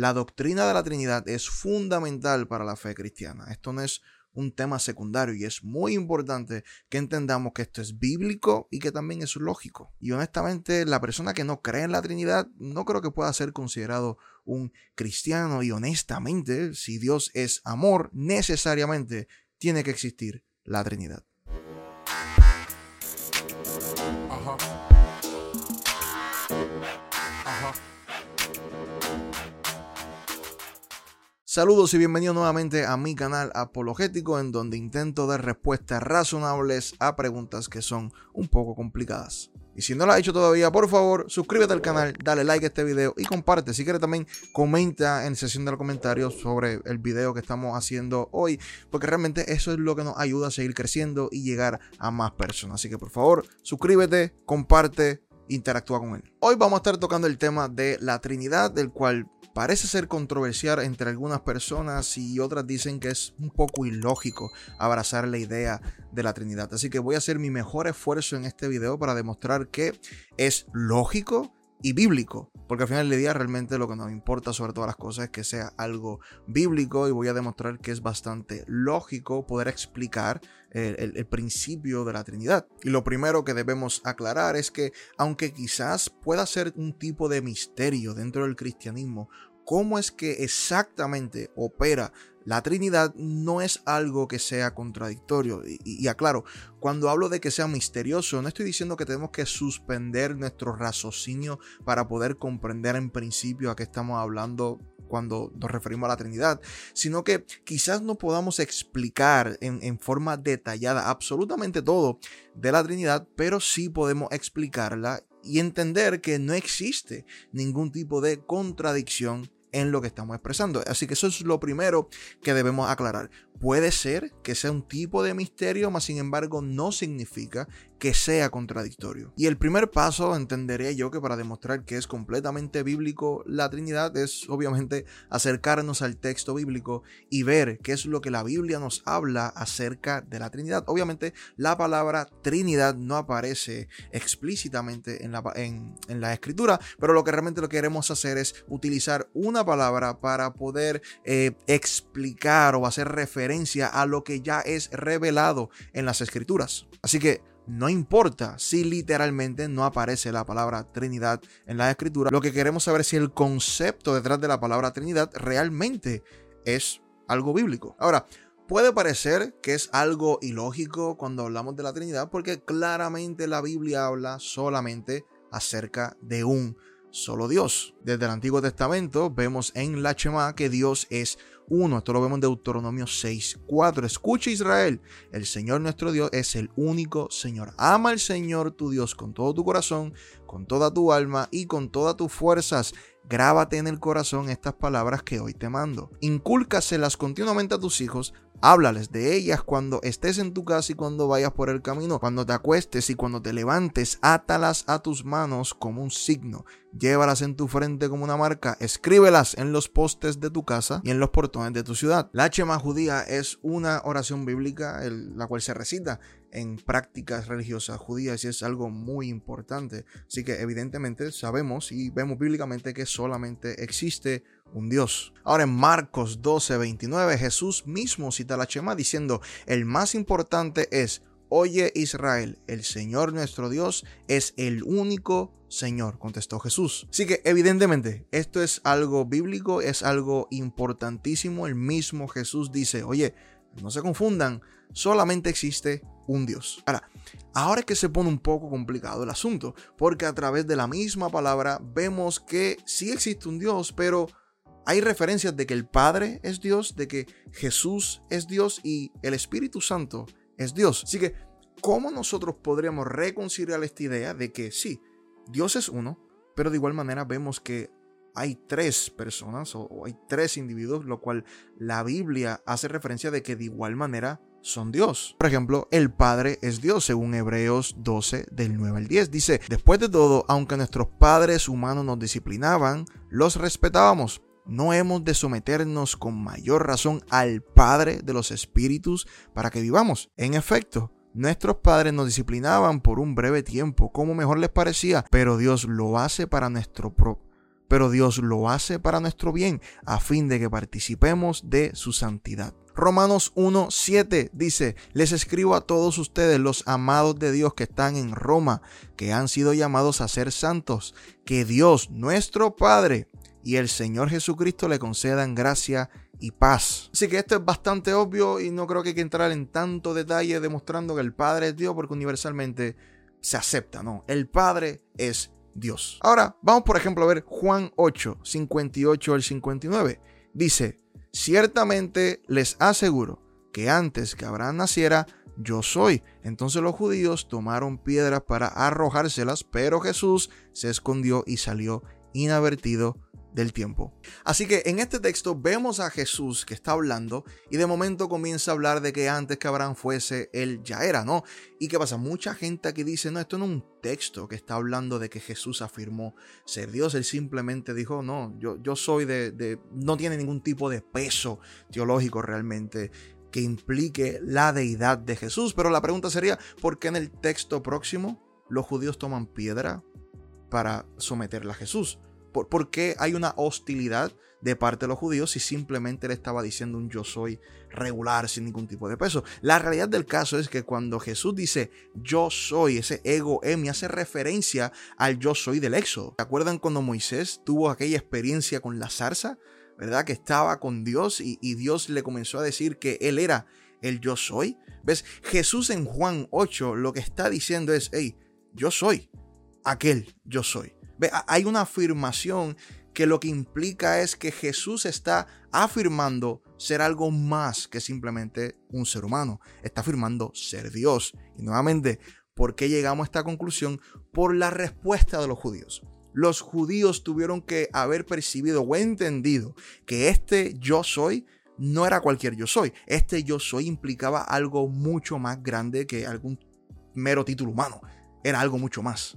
La doctrina de la Trinidad es fundamental para la fe cristiana. Esto no es un tema secundario y es muy importante que entendamos que esto es bíblico y que también es lógico. Y honestamente, la persona que no cree en la Trinidad no creo que pueda ser considerado un cristiano y honestamente, si Dios es amor, necesariamente tiene que existir la Trinidad. Saludos y bienvenidos nuevamente a mi canal apologético en donde intento dar respuestas razonables a preguntas que son un poco complicadas. Y si no lo has hecho todavía, por favor, suscríbete al canal, dale like a este video y comparte. Si quieres también comenta en sección de los comentarios sobre el video que estamos haciendo hoy, porque realmente eso es lo que nos ayuda a seguir creciendo y llegar a más personas. Así que por favor, suscríbete, comparte, interactúa con él. Hoy vamos a estar tocando el tema de la Trinidad, del cual parece ser controversial entre algunas personas y otras dicen que es un poco ilógico abrazar la idea de la Trinidad. Así que voy a hacer mi mejor esfuerzo en este video para demostrar que es lógico y bíblico, porque al final del día realmente lo que nos importa sobre todas las cosas es que sea algo bíblico y voy a demostrar que es bastante lógico poder explicar el, el, principio de la Trinidad. Y lo primero que debemos aclarar es que aunque quizás pueda ser un tipo de misterio dentro del cristianismo, cómo es que exactamente opera la Trinidad no es algo que sea contradictorio. Y, aclaro, cuando hablo de que sea misterioso, no estoy diciendo que tenemos que suspender nuestro raciocinio para poder comprender en principio a qué estamos hablando cuando nos referimos a la Trinidad, sino que quizás no podamos explicar en, forma detallada absolutamente todo de la Trinidad, pero sí podemos explicarla y entender que no existe ningún tipo de contradicción en lo que estamos expresando. Así que eso es lo primero que debemos aclarar. Puede ser que sea un tipo de misterio, mas sin embargo no significa que sea contradictorio. Y el primer paso, entenderé yo que para demostrar que es completamente bíblico la Trinidad es obviamente acercarnos al texto bíblico y ver qué es lo que la Biblia nos habla acerca de la Trinidad. Obviamente la palabra Trinidad no aparece explícitamente en la, en, la escritura, pero lo que realmente lo queremos hacer es utilizar una palabra para poder eh, explicar o hacer referencia a lo que ya es revelado en las escrituras. Así que no importa si literalmente no aparece la palabra Trinidad en la escritura, lo que queremos saber es si el concepto detrás de la palabra Trinidad realmente es algo bíblico. Ahora, puede parecer que es algo ilógico cuando hablamos de la Trinidad porque claramente la Biblia habla solamente acerca de un solo Dios. Desde el Antiguo Testamento vemos en la Shema que Dios es uno. Esto lo vemos en Deuteronomio 6, 4. Escucha Israel, el Señor nuestro Dios es el único Señor. Ama al Señor tu Dios con todo tu corazón, con toda tu alma y con todas tus fuerzas. Grábate en el corazón estas palabras que hoy te mando. Incúlcaselas continuamente a tus hijos Háblales de ellas cuando estés en tu casa y cuando vayas por el camino, cuando te acuestes y cuando te levantes, átalas a tus manos como un signo. Llévalas en tu frente como una marca, escríbelas en los postes de tu casa y en los portones de tu ciudad. La Chema judía es una oración bíblica, la cual se recita en prácticas religiosas judías y es algo muy importante. Así que evidentemente sabemos y vemos bíblicamente que solamente existe un Dios. Ahora en Marcos 12, 29 Jesús mismo cita la Chema diciendo, el más importante es, oye Israel, el Señor nuestro Dios es el único Señor, contestó Jesús. Así que evidentemente esto es algo bíblico, es algo importantísimo. El mismo Jesús dice, oye, no se confundan, solamente existe un Dios. Ahora, ahora es que se pone un poco complicado el asunto, porque a través de la misma palabra vemos que sí existe un Dios, pero hay referencias de que el Padre es Dios, de que Jesús es Dios y el Espíritu Santo es Dios. Así que, ¿cómo nosotros podríamos reconciliar esta idea de que sí, Dios es uno, pero de igual manera vemos que hay tres personas o, hay tres individuos, lo cual la Biblia hace referencia de que de igual manera son Dios. Por ejemplo, el Padre es Dios, según Hebreos 12 del 9 al 10. Dice, después de todo, aunque nuestros padres humanos nos disciplinaban, los respetábamos. No hemos de someternos con mayor razón al Padre de los Espíritus para que vivamos. En efecto, Nuestros padres nos disciplinaban por un breve tiempo, como mejor les parecía, pero Dios lo hace para nuestro, pero Dios lo hace para nuestro bien, a fin de que participemos de su santidad. Romanos 1.7 dice, les escribo a todos ustedes, los amados de Dios que están en Roma, que han sido llamados a ser santos, que Dios, nuestro Padre, y el Señor Jesucristo le concedan gracia y paz. Así que esto es bastante obvio y no creo que hay que entrar en tanto detalle demostrando que el Padre es Dios porque universalmente se acepta, ¿no? El Padre es Dios. Ahora, vamos por ejemplo a ver Juan 8, 58 al 59. Dice, Ciertamente les aseguro que antes que Abraham naciera, yo soy. Entonces los judíos tomaron piedras para arrojárselas, pero Jesús se escondió y salió inadvertido del tiempo. Así que en este texto vemos a Jesús que está hablando y de momento comienza a hablar de que antes que Abraham fuese, él ya era, ¿no? ¿Y qué pasa? Mucha gente aquí dice, no, esto no es un texto que está hablando de que Jesús afirmó ser Dios, él simplemente dijo, no, yo, yo soy de, de, no tiene ningún tipo de peso teológico realmente que implique la deidad de Jesús. Pero la pregunta sería, ¿por qué en el texto próximo los judíos toman piedra para someterla a Jesús? ¿Por, qué hay una hostilidad de parte de los judíos si simplemente le estaba diciendo un yo soy regular sin ningún tipo de peso? La realidad del caso es que cuando Jesús dice yo soy, ese ego emi hace referencia al yo soy del éxodo. ¿Se acuerdan cuando Moisés tuvo aquella experiencia con la zarza? ¿Verdad? Que estaba con Dios y, y Dios le comenzó a decir que él era el yo soy. ¿Ves? Jesús en Juan 8 lo que está diciendo es, hey, yo soy aquel yo soy. Hay una afirmación que lo que implica es que Jesús está afirmando ser algo más que simplemente un ser humano. Está afirmando ser Dios. Y nuevamente, ¿por qué llegamos a esta conclusión? Por la respuesta de los judíos. Los judíos tuvieron que haber percibido o entendido que este yo soy no era cualquier yo soy. Este yo soy implicaba algo mucho más grande que algún mero título humano. Era algo mucho más.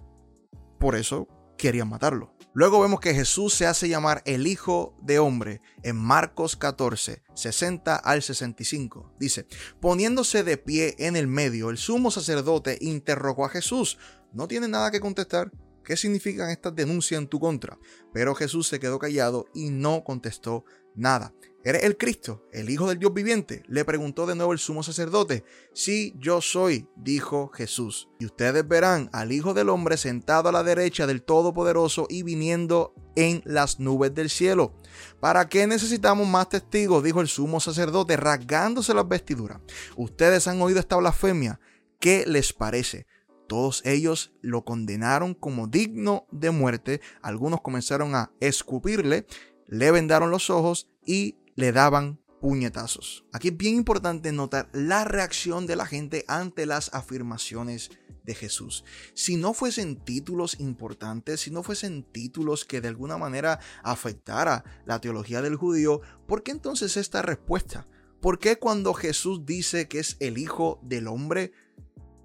Por eso querían matarlo. Luego vemos que Jesús se hace llamar el Hijo de Hombre en Marcos 14, 60 al 65. Dice, poniéndose de pie en el medio, el sumo sacerdote interrogó a Jesús. No tiene nada que contestar. ¿Qué significan estas denuncias en tu contra? Pero Jesús se quedó callado y no contestó nada. ¿Eres el Cristo, el Hijo del Dios viviente? Le preguntó de nuevo el sumo sacerdote. Sí, yo soy, dijo Jesús. Y ustedes verán al Hijo del Hombre sentado a la derecha del Todopoderoso y viniendo en las nubes del cielo. ¿Para qué necesitamos más testigos? dijo el sumo sacerdote, rasgándose las vestiduras. Ustedes han oído esta blasfemia. ¿Qué les parece? Todos ellos lo condenaron como digno de muerte. Algunos comenzaron a escupirle, le vendaron los ojos y le daban puñetazos. Aquí es bien importante notar la reacción de la gente ante las afirmaciones de Jesús. Si no fuesen títulos importantes, si no fuesen títulos que de alguna manera afectara la teología del judío, ¿por qué entonces esta respuesta? ¿Por qué cuando Jesús dice que es el Hijo del Hombre,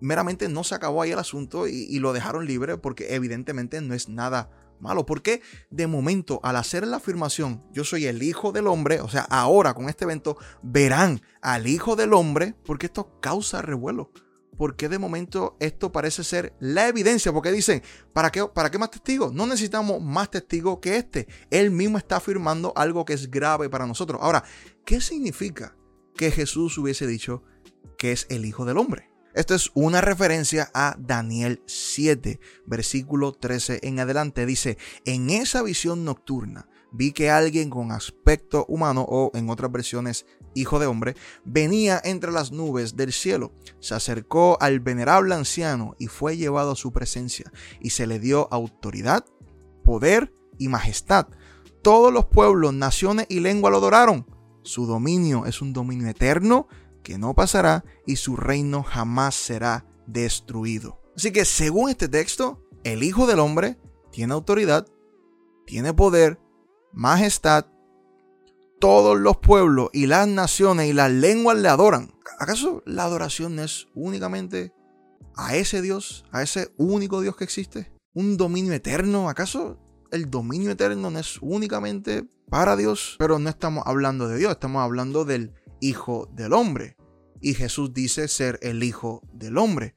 meramente no se acabó ahí el asunto y, y lo dejaron libre? Porque evidentemente no es nada malo. Porque de momento, al hacer la afirmación, yo soy el hijo del hombre, o sea, ahora con este evento verán al hijo del hombre, porque esto causa revuelo. Porque de momento esto parece ser la evidencia, porque dicen, ¿para qué, ¿para qué más testigos? No necesitamos más testigos que este. Él mismo está afirmando algo que es grave para nosotros. Ahora, ¿qué significa que Jesús hubiese dicho que es el Hijo del Hombre? Esto es una referencia a Daniel 7, versículo 13 en adelante. Dice, en esa visión nocturna vi que alguien con aspecto humano o en otras versiones hijo de hombre, venía entre las nubes del cielo, se acercó al venerable anciano y fue llevado a su presencia, y se le dio autoridad, poder y majestad. Todos los pueblos, naciones y lenguas lo adoraron. Su dominio es un dominio eterno que no pasará y su reino jamás será destruido. Así que según este texto, el Hijo del Hombre tiene autoridad, tiene poder, majestad, todos los pueblos y las naciones y las lenguas le adoran. ¿Acaso la adoración es únicamente a ese Dios, a ese único Dios que existe? ¿Un dominio eterno? ¿Acaso el dominio eterno no es únicamente para Dios? Pero no estamos hablando de Dios, estamos hablando del Hijo del Hombre. Y Jesús dice ser el Hijo del Hombre.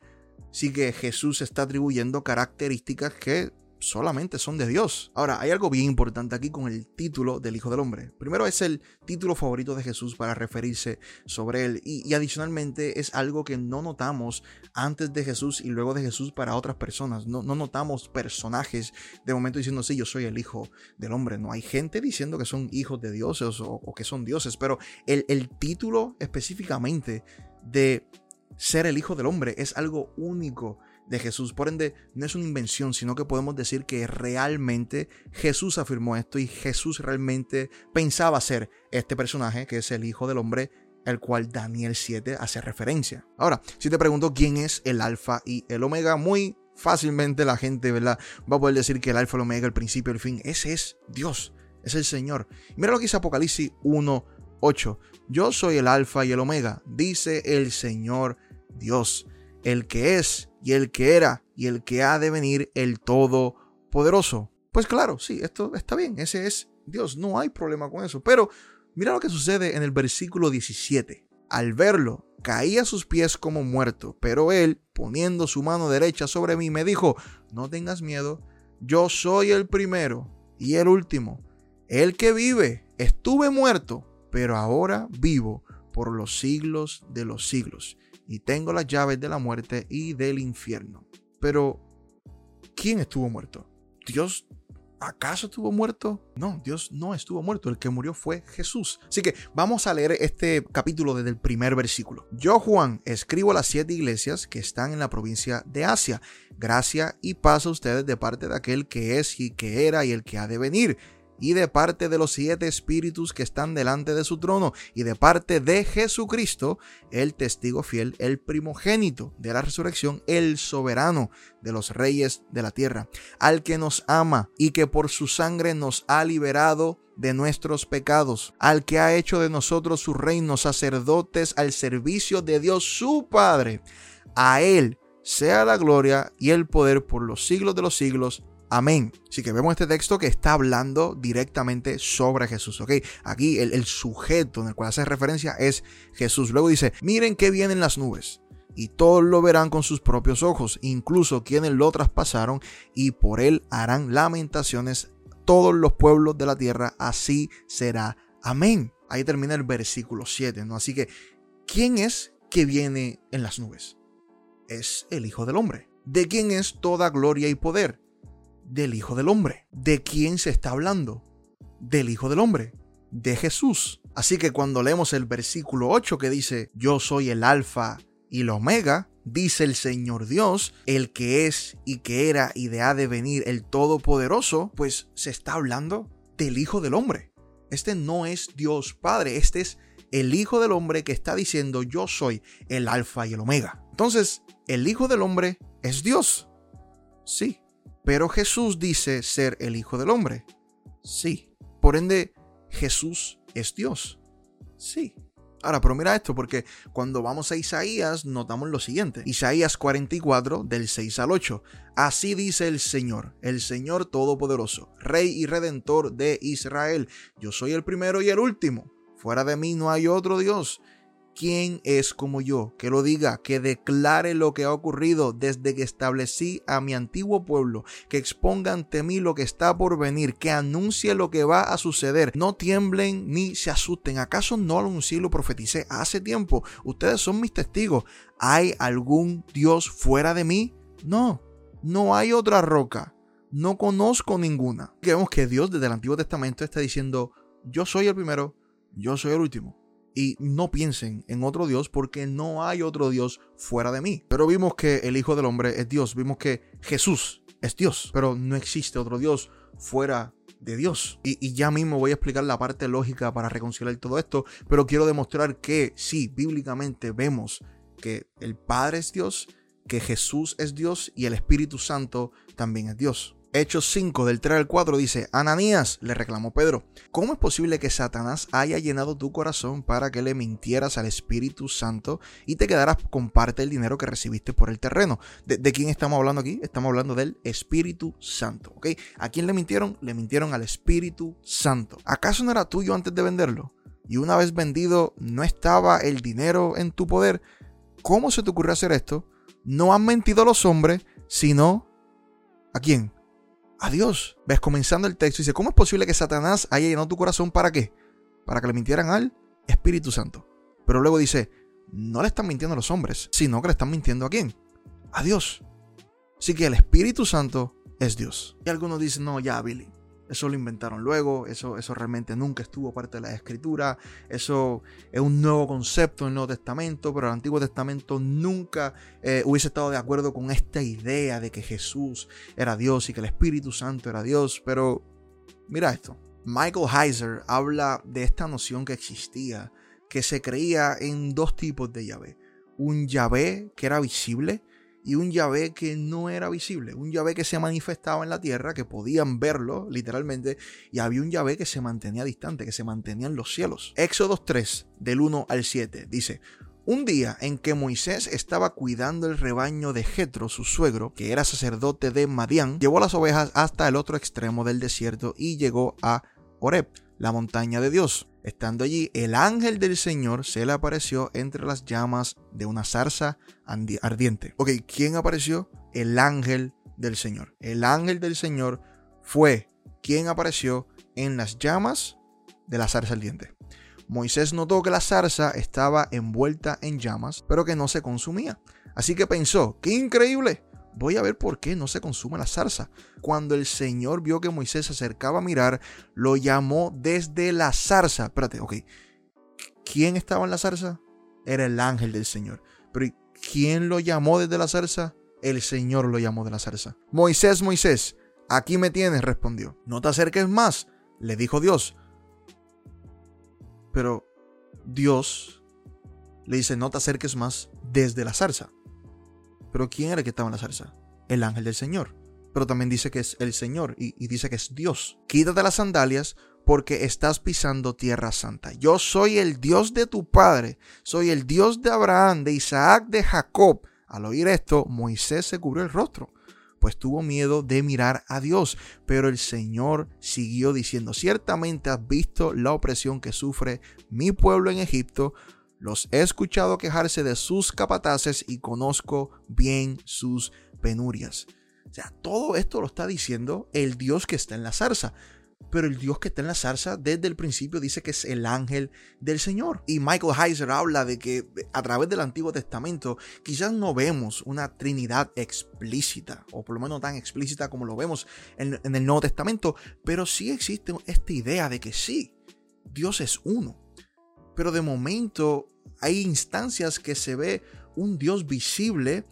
Así que Jesús está atribuyendo características que solamente son de Dios. Ahora, hay algo bien importante aquí con el título del Hijo del Hombre. Primero es el título favorito de Jesús para referirse sobre él y, adicionalmente es algo que no notamos antes de Jesús y luego de Jesús para otras personas. No, notamos personajes de momento diciendo, sí, yo soy el Hijo del Hombre. No hay gente diciendo que son hijos de dioses o, que son dioses, pero el, el título específicamente de ser el Hijo del Hombre es algo único de Jesús. Por ende, no es una invención, sino que podemos decir que realmente Jesús afirmó esto y Jesús realmente pensaba ser este personaje, que es el Hijo del Hombre, el cual Daniel 7 hace referencia. Ahora, si te pregunto quién es el Alfa y el Omega, muy fácilmente la gente ¿verdad? va a poder decir que el Alfa, el Omega, el principio, el fin, ese es Dios, es el Señor. mira lo que dice Apocalipsis 1, 8. Yo soy el Alfa y el Omega, dice el Señor Dios, el que es y el que era y el que ha de venir el Todopoderoso. Pues claro, sí, esto está bien, ese es Dios, no hay problema con eso. Pero mira lo que sucede en el versículo 17. Al verlo, caí a sus pies como muerto, pero él, poniendo su mano derecha sobre mí, me dijo, no tengas miedo, yo soy el primero y el último, el que vive. Estuve muerto, pero ahora vivo por los siglos de los siglos y tengo las llaves de la muerte y del infierno. Pero, ¿quién estuvo muerto? ¿Dios acaso estuvo muerto? No, Dios no estuvo muerto. El que murió fue Jesús. Así que vamos a leer este capítulo desde el primer versículo. Yo, Juan, escribo a las siete iglesias que están en la provincia de Asia. Gracia y paz a ustedes de parte de aquel que es y que era y el que ha de venir y de parte de los siete espíritus que están delante de su trono, y de parte de Jesucristo, el testigo fiel, el primogénito de la resurrección, el soberano de los reyes de la tierra, al que nos ama y que por su sangre nos ha liberado de nuestros pecados, al que ha hecho de nosotros su reino, sacerdotes al servicio de Dios su Padre. A Él sea la gloria y el poder por los siglos de los siglos. Amén. Así que vemos este texto que está hablando directamente sobre Jesús. Aquí el, el, sujeto en el cual hace referencia es Jesús. Luego dice, miren que vienen las nubes. Y todos lo verán con sus propios ojos, incluso quienes lo traspasaron, y por él harán lamentaciones todos los pueblos de la tierra. Así será. Amén. Ahí termina el versículo 7. ¿no? Así que, ¿quién es que viene en las nubes? Es el Hijo del Hombre. ¿De quién es toda gloria y poder? Del Hijo del Hombre. ¿De quién se está hablando? Del Hijo del Hombre, de Jesús. Así que cuando leemos el versículo 8 que dice, yo soy el alfa y el omega, dice el Señor Dios, el que es y que era y de ha de venir el Todopoderoso, pues se está hablando del Hijo del Hombre. Este no es Dios Padre, este es el Hijo del Hombre que está diciendo yo soy el alfa y el omega. Entonces, el Hijo del Hombre es Dios. Sí, pero Jesús dice ser el Hijo del Hombre. Sí. Por ende, Jesús es Dios. Sí. Ahora, pero mira esto, porque cuando vamos a Isaías notamos lo siguiente. Isaías 44, del 6 al 8. Así dice el Señor, el Señor Todopoderoso, Rey y Redentor de Israel. Yo soy el primero y el último. Fuera de mí no hay otro Dios. ¿Quién es como yo? Que lo diga, que declare lo que ha ocurrido desde que establecí a mi antiguo pueblo, que exponga ante mí lo que está por venir, que anuncie lo que va a suceder. No tiemblen ni se asusten. ¿Acaso no lo anuncié y lo profeticé hace tiempo? Ustedes son mis testigos. ¿Hay algún Dios fuera de mí? No, no hay otra roca. No conozco ninguna. Vemos que Dios desde el Antiguo Testamento está diciendo, yo soy el primero, yo soy el último y no piensen en otro Dios porque no hay otro Dios fuera de mí. Pero vimos que el Hijo del Hombre es Dios, vimos que Jesús es Dios, pero no existe otro Dios fuera de Dios. Y, ya mismo voy a explicar la parte lógica para reconciliar todo esto, pero quiero demostrar que sí, bíblicamente vemos que el Padre es Dios, que Jesús es Dios y el Espíritu Santo también es Dios. Hechos 5 del 3 al 4 dice, Ananías, le reclamó Pedro, ¿cómo es posible que Satanás haya llenado tu corazón para que le mintieras al Espíritu Santo y te quedaras con parte del dinero que recibiste por el terreno? ¿De, quién estamos hablando aquí? Estamos hablando del Espíritu Santo, ¿ok? ¿A quién le mintieron? Le mintieron al Espíritu Santo. ¿Acaso no era tuyo antes de venderlo? Y una vez vendido, ¿no estaba el dinero en tu poder? ¿Cómo se te ocurrió hacer esto? No han mentido los hombres, sino... ¿A quién? A Dios. Ves, comenzando el texto, dice, ¿cómo es posible que Satanás haya llenado tu corazón para qué? Para que le mintieran al Espíritu Santo. Pero luego dice, no le están mintiendo a los hombres, sino que le están mintiendo a quién? A Dios. Así que el Espíritu Santo es Dios. Y algunos dicen, no, ya, Billy, eso lo inventaron luego, eso, eso realmente nunca estuvo parte de la escritura, eso es un nuevo concepto en el Nuevo Testamento, pero el Antiguo Testamento nunca eh, hubiese estado de acuerdo con esta idea de que Jesús era Dios y que el Espíritu Santo era Dios, pero mira esto, Michael Heiser habla de esta noción que existía, que se creía en dos tipos de Yahvé, un Yahvé que era visible, y un Yahvé que no era visible, un Yahvé que se manifestaba en la tierra, que podían verlo literalmente, y había un Yahvé que se mantenía distante, que se mantenía en los cielos. Éxodo 3, del 1 al 7, dice, un día en que Moisés estaba cuidando el rebaño de Jetro, su suegro, que era sacerdote de Madián, llevó las ovejas hasta el otro extremo del desierto y llegó a Horeb, la montaña de Dios. Estando allí, el ángel del Señor se le apareció entre las llamas de una zarza ardiente. Ok, ¿quién apareció? El ángel del Señor. El ángel del Señor fue quien apareció en las llamas de la zarza ardiente. Moisés notó que la zarza estaba envuelta en llamas, pero que no se consumía. Así que pensó, qué increíble, voy a ver por qué no se consume la zarza. Cuando el Señor vio que Moisés se acercaba a mirar, lo llamó desde la zarza. Espérate, ok. ¿Quién estaba en la zarza? Era el ángel del Señor. Pero ¿quién lo llamó desde la zarza? El Señor lo llamó de la zarza. Moisés, Moisés, aquí me tienes, respondió. No te acerques más, le dijo Dios. Pero Dios le dice, no te acerques más desde la zarza. Pero ¿quién era el que estaba en la zarza? El ángel del Señor. Pero también dice que es el Señor y, y dice que es Dios. Quítate las sandalias porque estás pisando tierra santa. Yo soy el Dios de tu padre, soy el Dios de Abraham, de Isaac, de Jacob. Al oír esto, Moisés se cubrió el rostro, pues tuvo miedo de mirar a Dios. Pero el Señor siguió diciendo, ciertamente has visto la opresión que sufre mi pueblo en Egipto, los he escuchado quejarse de sus capataces y conozco bien sus penurias. O sea, todo esto lo está diciendo el Dios que está en la zarza. Pero el Dios que está en la zarza desde el principio dice que es el ángel del Señor. Y Michael Heiser habla de que a través del Antiguo Testamento quizás no vemos una Trinidad explícita, o por lo menos tan explícita como lo vemos en, en el Nuevo Testamento, pero sí existe esta idea de que sí, Dios es uno pero de momento hay instancias que se ve un Dios visible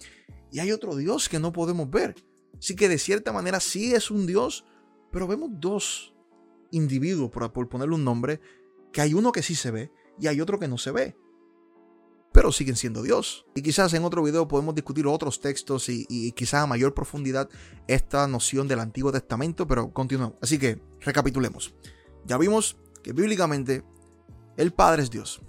y hay otro Dios que no podemos ver. Así que de cierta manera sí es un Dios, pero vemos dos individuos, por, ponerle un nombre, que hay uno que sí se ve y hay otro que no se ve. Pero siguen siendo Dios. Y quizás en otro video podemos discutir otros textos y, y quizás a mayor profundidad esta noción del Antiguo Testamento, pero continuamos. Así que recapitulemos. Ya vimos que bíblicamente el Padre es Dios.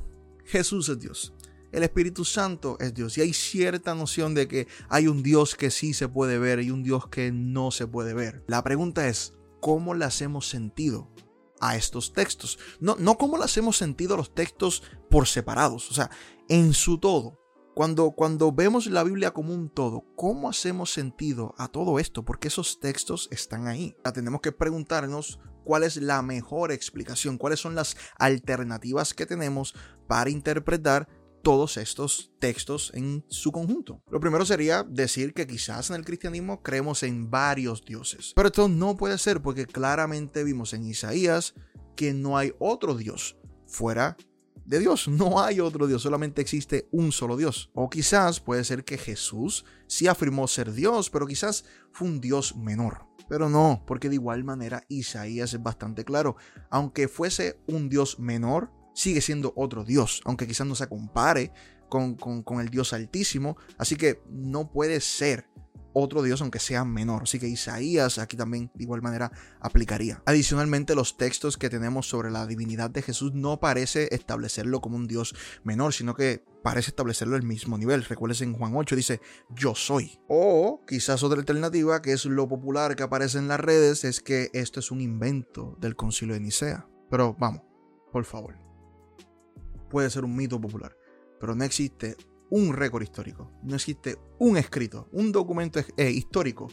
Jesús es Dios. El Espíritu Santo es Dios. Y hay cierta noción de que hay un Dios que sí se puede ver y un Dios que no se puede ver. La pregunta es, ¿cómo le hacemos sentido a estos textos? No, no cómo le hacemos sentido a los textos por separados, o sea, en su todo. Cuando, cuando vemos la Biblia como un todo, ¿cómo hacemos sentido a todo esto? Porque esos textos están ahí. tenemos que preguntarnos cuál es la mejor explicación, cuáles son las alternativas que tenemos para interpretar todos estos textos en su conjunto. Lo primero sería decir que quizás en el cristianismo creemos en varios dioses. Pero esto no puede ser porque claramente vimos en Isaías que no hay otro Dios fuera de Dios. No hay otro Dios, solamente existe un solo Dios. O quizás puede ser que Jesús sí afirmó ser Dios, pero quizás fue un Dios menor. Pero no, porque de igual manera Isaías es bastante claro. Aunque fuese un Dios menor, sigue siendo otro Dios, aunque quizás no se compare con, con, el Dios altísimo. Así que no puede ser otro Dios aunque sea menor. Así que Isaías aquí también de igual manera aplicaría. Adicionalmente los textos que tenemos sobre la divinidad de Jesús no parece establecerlo como un Dios menor, sino que parece establecerlo al mismo nivel. Recuerden en Juan 8 dice yo soy. O quizás otra alternativa que es lo popular que aparece en las redes es que esto es un invento del concilio de Nicea. Pero vamos, por favor. Puede ser un mito popular, pero no existe un récord histórico, no existe un escrito, un documento eh, histórico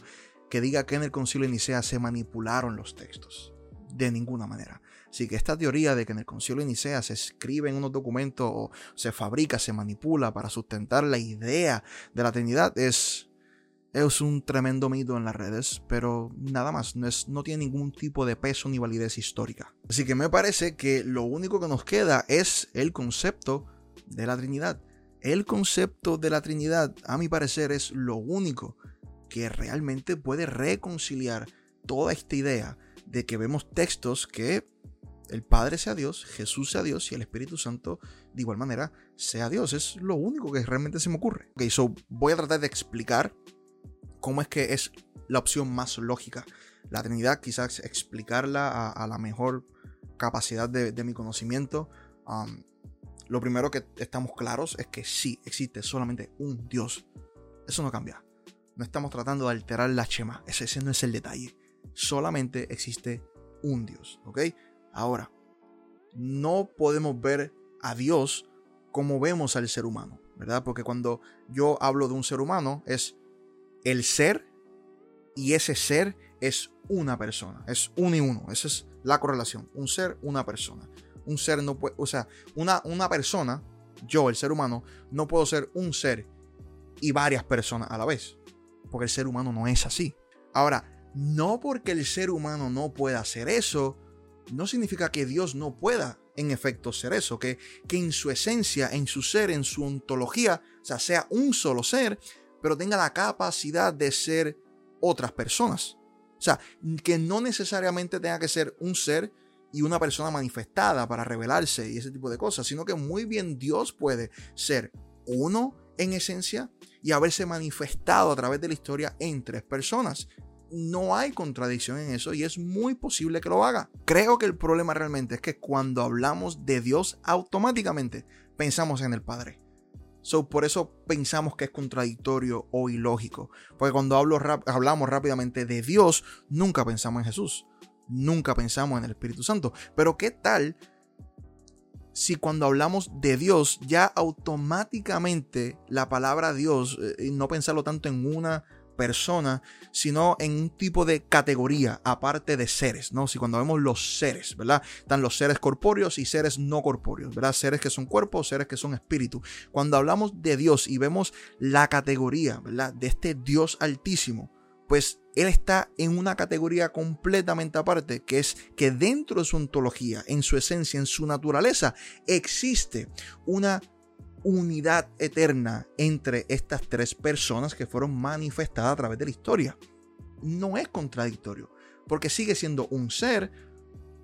que diga que en el concilio de Nicea se manipularon los textos. De ninguna manera. Así que esta teoría de que en el concilio de Nicea se escriben unos documentos o se fabrica, se manipula para sustentar la idea de la Trinidad es, es un tremendo mito en las redes, pero nada más, no, es, no tiene ningún tipo de peso ni validez histórica. Así que me parece que lo único que nos queda es el concepto de la Trinidad. El concepto de la Trinidad, a mi parecer, es lo único que realmente puede reconciliar toda esta idea de que vemos textos que el Padre sea Dios, Jesús sea Dios y el Espíritu Santo de igual manera sea Dios. Es lo único que realmente se me ocurre. Ok, so voy a tratar de explicar cómo es que es la opción más lógica. La Trinidad, quizás explicarla a, la mejor capacidad de, mi conocimiento. Um, lo primero que estamos claros es que sí existe solamente un Dios. Eso no cambia. No estamos tratando de alterar la chema. Ese, ese no es el detalle. Solamente existe un Dios. ¿Ok? Ahora, no podemos ver a Dios como vemos al ser humano, ¿verdad? Porque cuando yo hablo de un ser humano es el ser y ese ser es una persona, es uno y uno, esa es la correlación, un ser, una persona. Un ser no puede, o sea, una, una persona, yo, el ser humano, no puedo ser un ser y varias personas a la vez, porque el ser humano no es así. Ahora, no porque el ser humano no pueda hacer eso, no significa que Dios no pueda en efecto ser eso, que, que en su esencia, en su ser, en su ontología, o sea, sea un solo ser, pero tenga la capacidad de ser otras personas. O sea, que no necesariamente tenga que ser un ser y una persona manifestada para revelarse y ese tipo de cosas, sino que muy bien Dios puede ser uno en esencia y haberse manifestado a través de la historia en tres personas no hay contradicción en eso y es muy posible que lo haga. Creo que el problema realmente es que cuando hablamos de Dios, automáticamente pensamos en el Padre. So, por eso pensamos que es contradictorio o ilógico. Porque cuando hablamos rápidamente de Dios, nunca pensamos en Jesús. Nunca pensamos en el Espíritu Santo. Pero ¿qué tal si cuando hablamos de Dios ya automáticamente la palabra Dios, eh, no pensarlo tanto en una persona, sino en un tipo de categoría aparte de seres, ¿no? Si cuando vemos los seres, ¿verdad? Están los seres corpóreos y seres no corpóreos, ¿verdad? Seres que son cuerpos, seres que son espíritu. Cuando hablamos de Dios y vemos la categoría, ¿verdad? De este Dios altísimo, pues él está en una categoría completamente aparte, que es que dentro de su ontología, en su esencia, en su naturaleza, existe una unidad eterna entre estas tres personas que fueron manifestadas a través de la historia. No es contradictorio, porque sigue siendo un ser.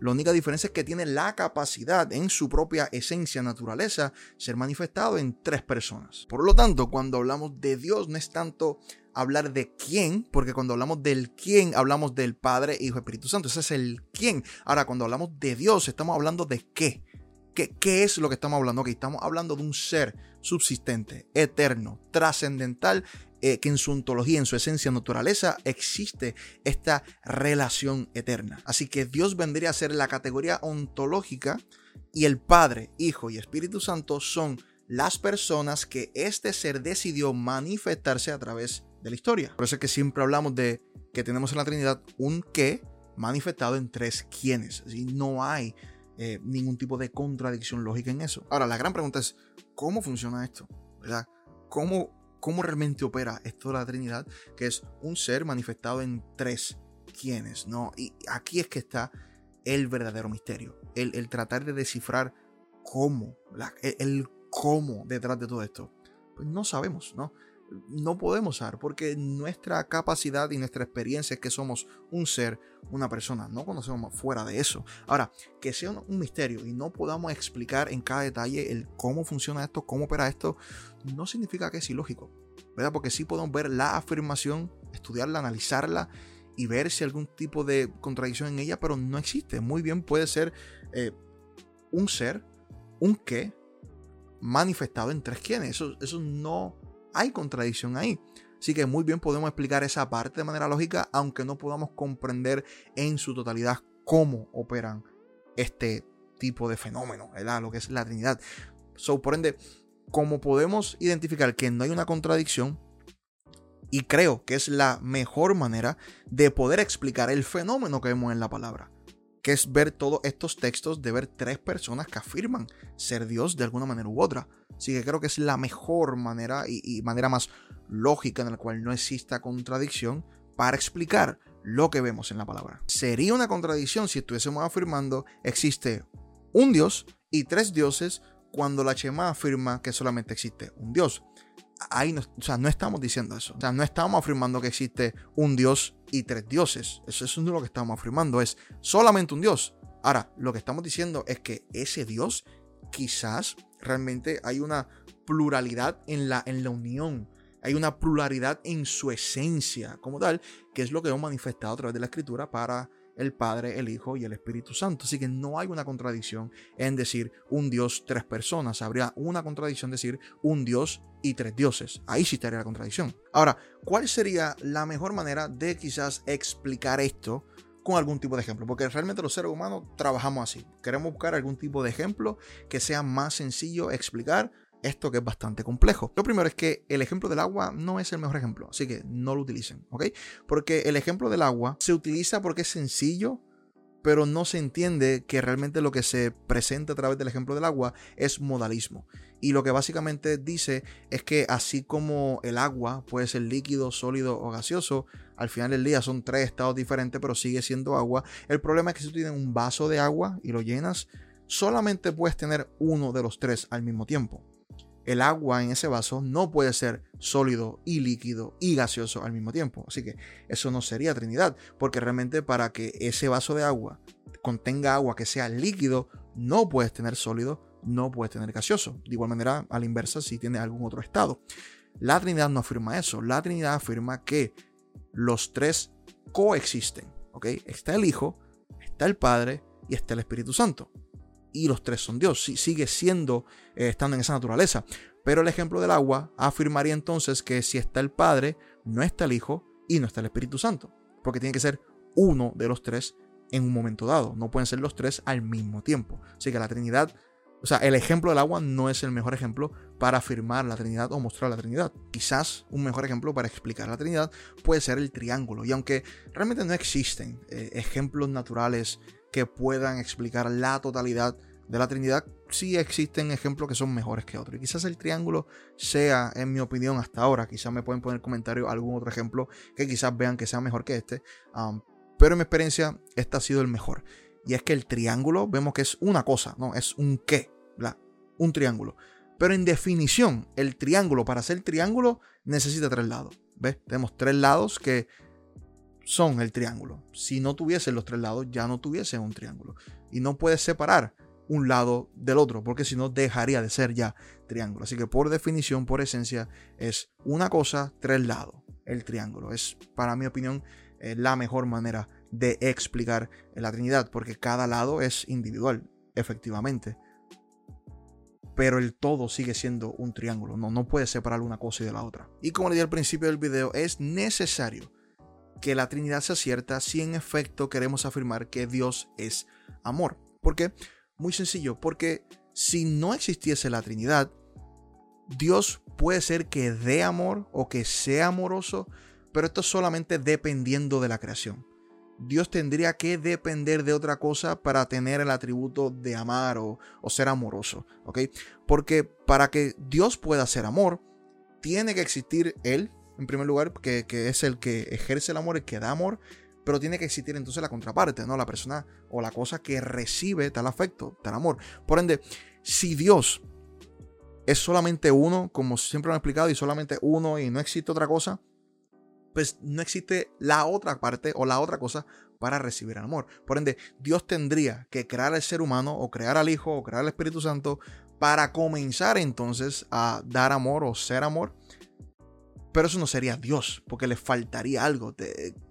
La única diferencia es que tiene la capacidad en su propia esencia, naturaleza, ser manifestado en tres personas. Por lo tanto, cuando hablamos de Dios no es tanto hablar de quién, porque cuando hablamos del quién hablamos del Padre, Hijo, Espíritu Santo. Ese es el quién. Ahora, cuando hablamos de Dios, estamos hablando de qué. ¿Qué, es lo que estamos hablando? Estamos hablando de un ser subsistente, eterno, trascendental, eh, que en su ontología, en su esencia, naturaleza, existe esta relación eterna. Así que Dios vendría a ser la categoría ontológica y el Padre, Hijo y Espíritu Santo son las personas que este ser decidió manifestarse a través de la historia. Por eso es que siempre hablamos de que tenemos en la Trinidad un qué manifestado en tres quienes. Así no hay eh, ningún tipo de contradicción lógica en eso. Ahora, la gran pregunta es, ¿cómo funciona esto? ¿Verdad? ¿Cómo, cómo realmente opera esto de la Trinidad? Que es un ser manifestado en tres quienes, ¿no? Y aquí es que está el verdadero misterio. El, tratar de descifrar cómo, el cómo detrás de todo esto. Pues no sabemos, ¿no? No podemos saber porque nuestra capacidad y nuestra experiencia es que somos un ser, una persona, no conocemos fuera de eso. Ahora, que sea un misterio y no podamos explicar en cada detalle el cómo funciona esto, cómo opera esto, no significa que es ilógico, ¿verdad? Porque sí podemos ver la afirmación, estudiarla, analizarla y ver si algún tipo de contradicción en ella, pero no existe. Muy bien puede ser eh, un ser, un qué, manifestado en tres quienes. Eso, eso no hay contradicción ahí. Así que muy bien podemos explicar esa parte de manera lógica, aunque no podamos comprender en su totalidad cómo operan este tipo de fenómeno, ¿verdad? Lo que es la Trinidad. So, por ende, como podemos identificar que no hay una contradicción Y creo que es la mejor manera de poder explicar el fenómeno que vemos en la palabra que es ver todos estos textos de ver tres personas que afirman ser Dios de alguna manera u otra. Así que creo que es la mejor manera y, manera más lógica en la cual no exista contradicción para explicar lo que vemos en la palabra. Sería una contradicción si estuviésemos afirmando existe un Dios y tres dioses cuando la Chema afirma que solamente existe un Dios ahí no, o sea, no estamos diciendo eso. O sea, no estamos afirmando que existe un Dios y tres dioses. Eso, es lo que estamos afirmando, es solamente un Dios. Ahora, lo que estamos diciendo es que ese Dios quizás realmente hay una pluralidad en la, en la unión. Hay una pluralidad en su esencia como tal, que es lo que hemos manifestado a través de la escritura para el Padre, el Hijo y el Espíritu Santo. Así que no hay una contradicción en decir un Dios, tres personas. Habría una contradicción en decir un Dios y tres dioses. Ahí sí estaría la contradicción. Ahora, ¿cuál sería la mejor manera de quizás explicar esto? con algún tipo de ejemplo, porque realmente los seres humanos trabajamos así. Queremos buscar algún tipo de ejemplo que sea más sencillo explicar esto que es bastante complejo. Lo primero es que el ejemplo del agua no es el mejor ejemplo, así que no lo utilicen, ¿ok? Porque el ejemplo del agua se utiliza porque es sencillo, pero no se entiende que realmente lo que se presenta a través del ejemplo del agua es modalismo. Y lo que básicamente dice es que así como el agua puede ser líquido, sólido o gaseoso, al final del día son tres estados diferentes, pero sigue siendo agua. El problema es que si tú tienes un vaso de agua y lo llenas, solamente puedes tener uno de los tres al mismo tiempo el agua en ese vaso no puede ser sólido y líquido y gaseoso al mismo tiempo. Así que eso no sería Trinidad, porque realmente para que ese vaso de agua contenga agua que sea líquido, no puedes tener sólido, no puedes tener gaseoso. De igual manera, a la inversa, si tiene algún otro estado. La Trinidad no afirma eso. La Trinidad afirma que los tres coexisten. ¿ok? Está el Hijo, está el Padre y está el Espíritu Santo y los tres son Dios. sigue siendo, eh, estando en esa naturaleza. Pero el ejemplo del agua afirmaría entonces que si está el Padre, no está el Hijo y no está el Espíritu Santo. Porque tiene que ser uno de los tres en un momento dado. No pueden ser los tres al mismo tiempo. Así que la Trinidad, o sea, el ejemplo del agua no es el mejor ejemplo para afirmar la Trinidad o mostrar la Trinidad. Quizás un mejor ejemplo para explicar la Trinidad puede ser el triángulo. Y aunque realmente no existen eh, ejemplos naturales que puedan explicar la totalidad de la Trinidad, sí existen ejemplos que son mejores que otros. Y quizás el triángulo sea, en mi opinión, hasta ahora. Quizás me pueden poner en comentarios algún otro ejemplo que quizás vean que sea mejor que este. Um, pero en mi experiencia, este ha sido el mejor. Y es que el triángulo vemos que es una cosa, ¿no? Es un qué, Un triángulo. Pero en definición, el triángulo, para ser triángulo, necesita tres lados. ¿Ves? Tenemos tres lados que son el triángulo. Si no tuviesen los tres lados, ya no tuviese un triángulo. Y no puedes separar un lado del otro, porque si no dejaría de ser ya triángulo. Así que por definición, por esencia, es una cosa, tres lados. El triángulo es, para mi opinión, eh, la mejor manera de explicar la Trinidad, porque cada lado es individual, efectivamente. Pero el todo sigue siendo un triángulo, no, no puede separar una cosa de la otra. Y como le dije al principio del video, es necesario que la Trinidad sea cierta si en efecto queremos afirmar que Dios es amor. ¿Por qué? Muy sencillo, porque si no existiese la Trinidad, Dios puede ser que dé amor o que sea amoroso, pero esto es solamente dependiendo de la creación. Dios tendría que depender de otra cosa para tener el atributo de amar o, ser amoroso. Porque para que Dios pueda ser amor, tiene que existir Él, en primer lugar, que, es el que ejerce el amor, el que da amor, pero tiene que existir entonces la contraparte, ¿no? La persona o la cosa que recibe tal afecto, tal amor. Por ende, si Dios es solamente uno, como siempre lo han explicado, y solamente uno y no existe otra cosa, pues no existe la otra parte o la otra cosa para recibir el amor. Por ende, Dios tendría que crear al ser humano o crear al Hijo o crear al Espíritu Santo para comenzar entonces a dar amor o ser amor pero eso no sería Dios, porque le faltaría algo,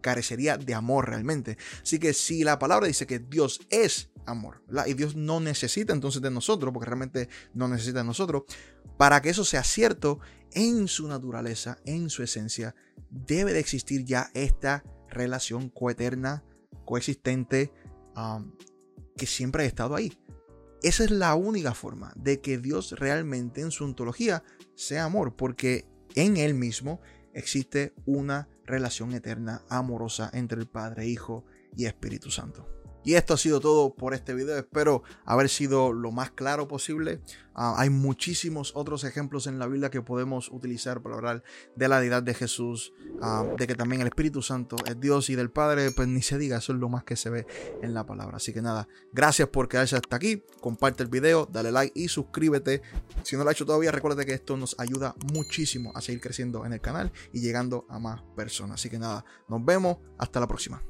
carecería de amor realmente. Así que si la palabra dice que Dios es amor, y Dios no necesita entonces de nosotros, porque realmente no necesita de nosotros, para que eso sea cierto, en su naturaleza, en su esencia, debe de existir ya esta relación coeterna, coexistente, um, que siempre ha estado ahí. Esa es la única forma de que Dios realmente en su ontología sea amor, porque en él mismo existe una relación eterna, amorosa entre el Padre, Hijo y Espíritu Santo. Y esto ha sido todo por este video. Espero haber sido lo más claro posible. Ah, hay muchísimos otros ejemplos en la Biblia que podemos utilizar para hablar de la deidad de Jesús, ah, de que también el Espíritu Santo es Dios y del Padre, pues ni se diga, eso es lo más que se ve en la palabra. Así que nada, gracias por quedarse hasta aquí. Comparte el video, dale like y suscríbete. Si no lo has hecho todavía, recuerda que esto nos ayuda muchísimo a seguir creciendo en el canal y llegando a más personas. Así que nada, nos vemos. Hasta la próxima.